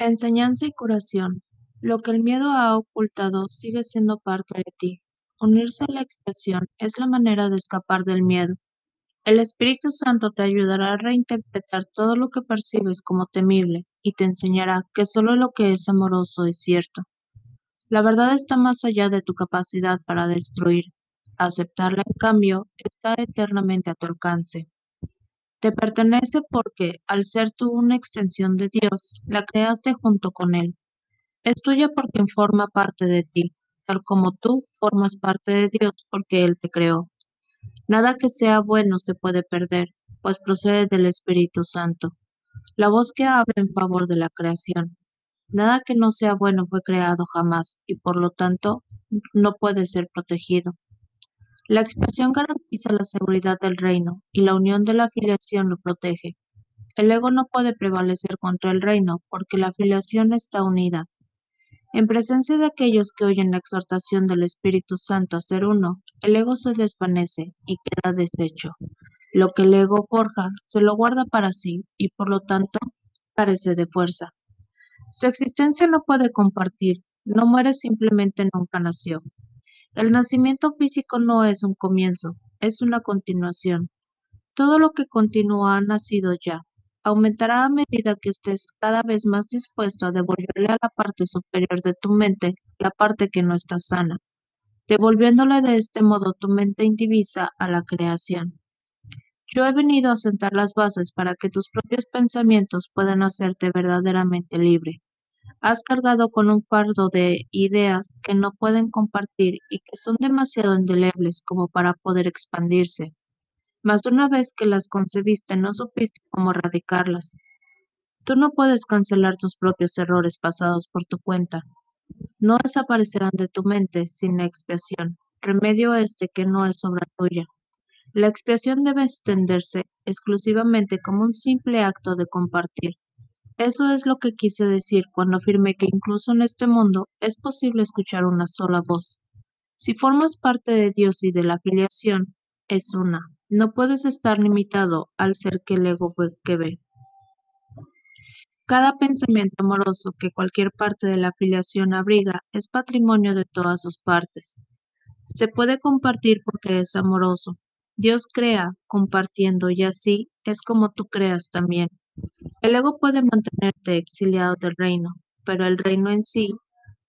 Enseñanza y curación. Lo que el miedo ha ocultado sigue siendo parte de ti. Unirse a la expresión es la manera de escapar del miedo. El Espíritu Santo te ayudará a reinterpretar todo lo que percibes como temible y te enseñará que solo lo que es amoroso es cierto. La verdad está más allá de tu capacidad para destruir. Aceptarla, en cambio, está eternamente a tu alcance. Te pertenece porque, al ser tú una extensión de Dios, la creaste junto con Él. Es tuya porque forma parte de ti, tal como tú formas parte de Dios porque Él te creó. Nada que sea bueno se puede perder, pues procede del Espíritu Santo, la voz que habla en favor de la creación. Nada que no sea bueno fue creado jamás y por lo tanto no puede ser protegido. La expresión garantiza la seguridad del reino y la unión de la afiliación lo protege. El ego no puede prevalecer contra el reino porque la afiliación está unida. En presencia de aquellos que oyen la exhortación del Espíritu Santo a ser uno, el ego se desvanece y queda deshecho. Lo que el ego forja se lo guarda para sí y por lo tanto carece de fuerza. Su existencia no puede compartir, no muere simplemente nunca nació. El nacimiento físico no es un comienzo, es una continuación. Todo lo que continúa ha nacido ya. Aumentará a medida que estés cada vez más dispuesto a devolverle a la parte superior de tu mente la parte que no está sana, devolviéndole de este modo tu mente indivisa a la creación. Yo he venido a sentar las bases para que tus propios pensamientos puedan hacerte verdaderamente libre. Has cargado con un fardo de ideas que no pueden compartir y que son demasiado indelebles como para poder expandirse. Mas una vez que las concebiste no supiste cómo erradicarlas. Tú no puedes cancelar tus propios errores pasados por tu cuenta. No desaparecerán de tu mente sin la expiación, remedio este que no es obra tuya. La expiación debe extenderse exclusivamente como un simple acto de compartir eso es lo que quise decir cuando afirmé que incluso en este mundo es posible escuchar una sola voz. Si formas parte de Dios y de la afiliación, es una. No puedes estar limitado al ser que el ego que ve. Cada pensamiento amoroso que cualquier parte de la afiliación abriga es patrimonio de todas sus partes. Se puede compartir porque es amoroso. Dios crea compartiendo y así es como tú creas también. El ego puede mantenerte exiliado del reino, pero el reino en sí,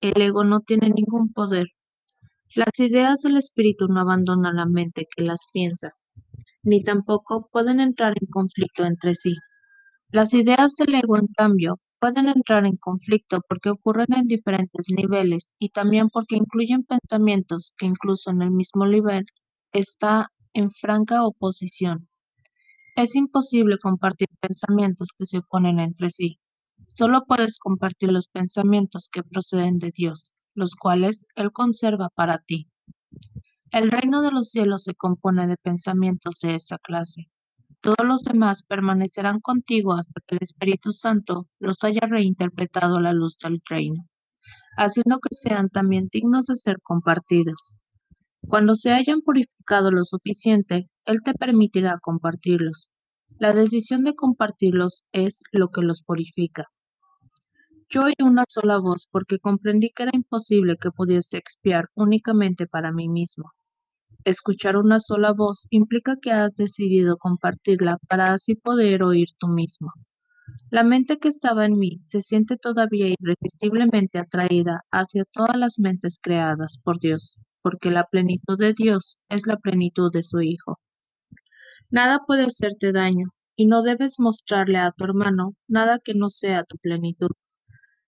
el ego no tiene ningún poder. Las ideas del espíritu no abandonan la mente que las piensa, ni tampoco pueden entrar en conflicto entre sí. Las ideas del ego, en cambio, pueden entrar en conflicto porque ocurren en diferentes niveles y también porque incluyen pensamientos que incluso en el mismo nivel está en franca oposición. Es imposible compartir pensamientos que se oponen entre sí. Solo puedes compartir los pensamientos que proceden de Dios, los cuales Él conserva para ti. El reino de los cielos se compone de pensamientos de esa clase. Todos los demás permanecerán contigo hasta que el Espíritu Santo los haya reinterpretado a la luz del reino, haciendo que sean también dignos de ser compartidos. Cuando se hayan purificado lo suficiente, Él te permitirá compartirlos. La decisión de compartirlos es lo que los purifica. Yo oí una sola voz porque comprendí que era imposible que pudiese expiar únicamente para mí mismo. Escuchar una sola voz implica que has decidido compartirla para así poder oír tú mismo. La mente que estaba en mí se siente todavía irresistiblemente atraída hacia todas las mentes creadas por Dios porque la plenitud de Dios es la plenitud de su Hijo. Nada puede hacerte daño, y no debes mostrarle a tu hermano nada que no sea tu plenitud.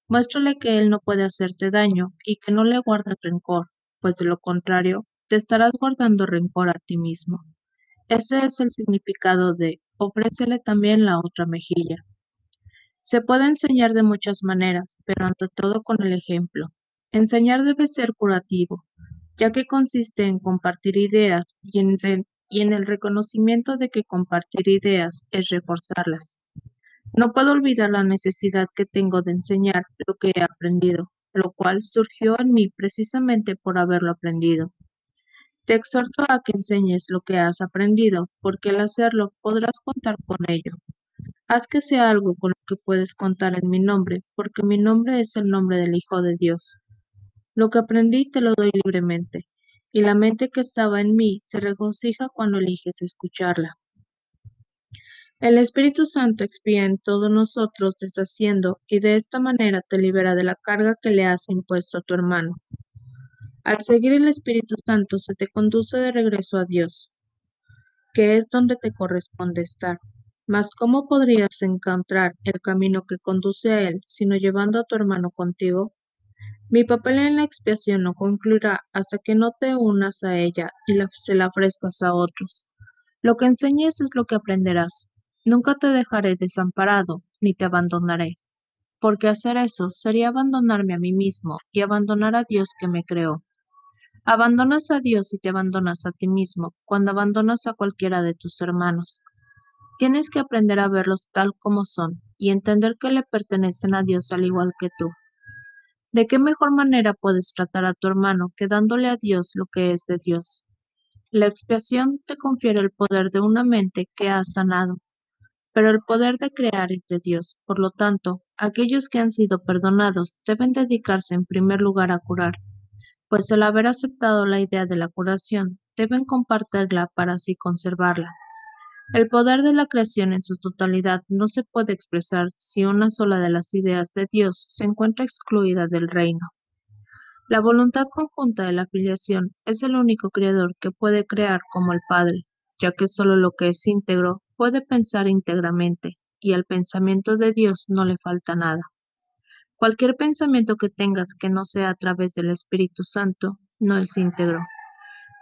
Muéstrale que él no puede hacerte daño y que no le guardas rencor, pues de lo contrario, te estarás guardando rencor a ti mismo. Ese es el significado de ofrécele también la otra mejilla. Se puede enseñar de muchas maneras, pero ante todo con el ejemplo. Enseñar debe ser curativo, ya que consiste en compartir ideas y en, el reconocimiento de que compartir ideas es reforzarlas. No puedo olvidar la necesidad que tengo de enseñar lo que he aprendido, lo cual surgió en mí precisamente por haberlo aprendido. Te exhorto a que enseñes lo que has aprendido, porque al hacerlo podrás contar con ello. Haz que sea algo con lo que puedes contar en mi nombre, porque mi nombre es el nombre del Hijo de Dios. Lo que aprendí te lo doy libremente, y la mente que estaba en mí se regocija cuando eliges escucharla. El Espíritu Santo expía en todos nosotros deshaciendo y de esta manera te libera de la carga que le has impuesto a tu hermano. Al seguir el Espíritu Santo se te conduce de regreso a Dios, que es donde te corresponde estar. Mas ¿cómo podrías encontrar el camino que conduce a Él sino llevando a tu hermano contigo? Mi papel en la expiación no concluirá hasta que no te unas a ella y se la ofrezcas a otros. Lo que enseñes es lo que aprenderás. Nunca te dejaré desamparado, ni te abandonaré, porque hacer eso sería abandonarme a mí mismo y abandonar a Dios que me creó. Abandonas a Dios y te abandonas a ti mismo cuando abandonas a cualquiera de tus hermanos. Tienes que aprender a verlos tal como son y entender que le pertenecen a Dios al igual que tú. ¿De qué mejor manera puedes tratar a tu hermano que dándole a Dios lo que es de Dios? La expiación te confiere el poder de una mente que ha sanado pero el poder de crear es de Dios. Por lo tanto, aquellos que han sido perdonados deben dedicarse en primer lugar a curar, pues al haber aceptado la idea de la curación, deben compartirla para así conservarla. El poder de la creación en su totalidad no se puede expresar si una sola de las ideas de Dios se encuentra excluida del reino. La voluntad conjunta de la filiación es el único creador que puede crear como el Padre, ya que solo lo que es íntegro puede pensar íntegramente, y al pensamiento de Dios no le falta nada. Cualquier pensamiento que tengas que no sea a través del Espíritu Santo no es íntegro.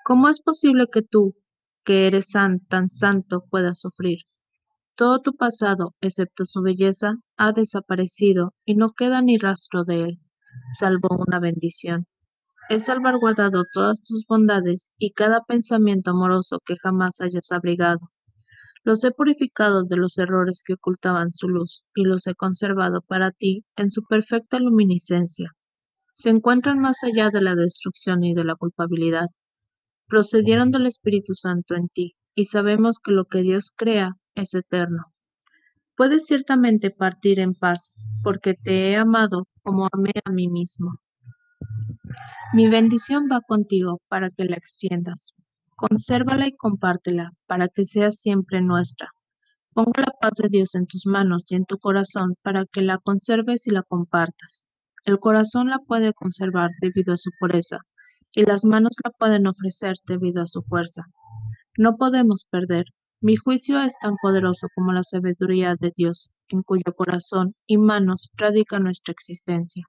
¿Cómo es posible que tú, que eres tan santo, puedas sufrir? Todo tu pasado, excepto su belleza, ha desaparecido y no queda ni rastro de él, salvo una bendición. He salvaguardado todas tus bondades y cada pensamiento amoroso que jamás hayas abrigado. Los he purificado de los errores que ocultaban su luz y los he conservado para ti en su perfecta luminiscencia. Se encuentran más allá de la destrucción y de la culpabilidad. Procedieron del Espíritu Santo en ti y sabemos que lo que Dios crea es eterno. Puedes ciertamente partir en paz, porque te he amado como amé a mí mismo. Mi bendición va contigo para que la extiendas. Consérvala y compártela, para que sea siempre nuestra. Pongo la paz de Dios en tus manos y en tu corazón para que la conserves y la compartas. El corazón la puede conservar debido a su pureza, y las manos la pueden ofrecer debido a su fuerza. No podemos perder. Mi juicio es tan poderoso como la sabiduría de Dios, en cuyo corazón y manos radica nuestra existencia.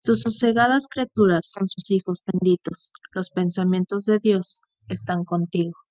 Sus sosegadas criaturas son sus hijos benditos. Los pensamientos de Dios están contigo.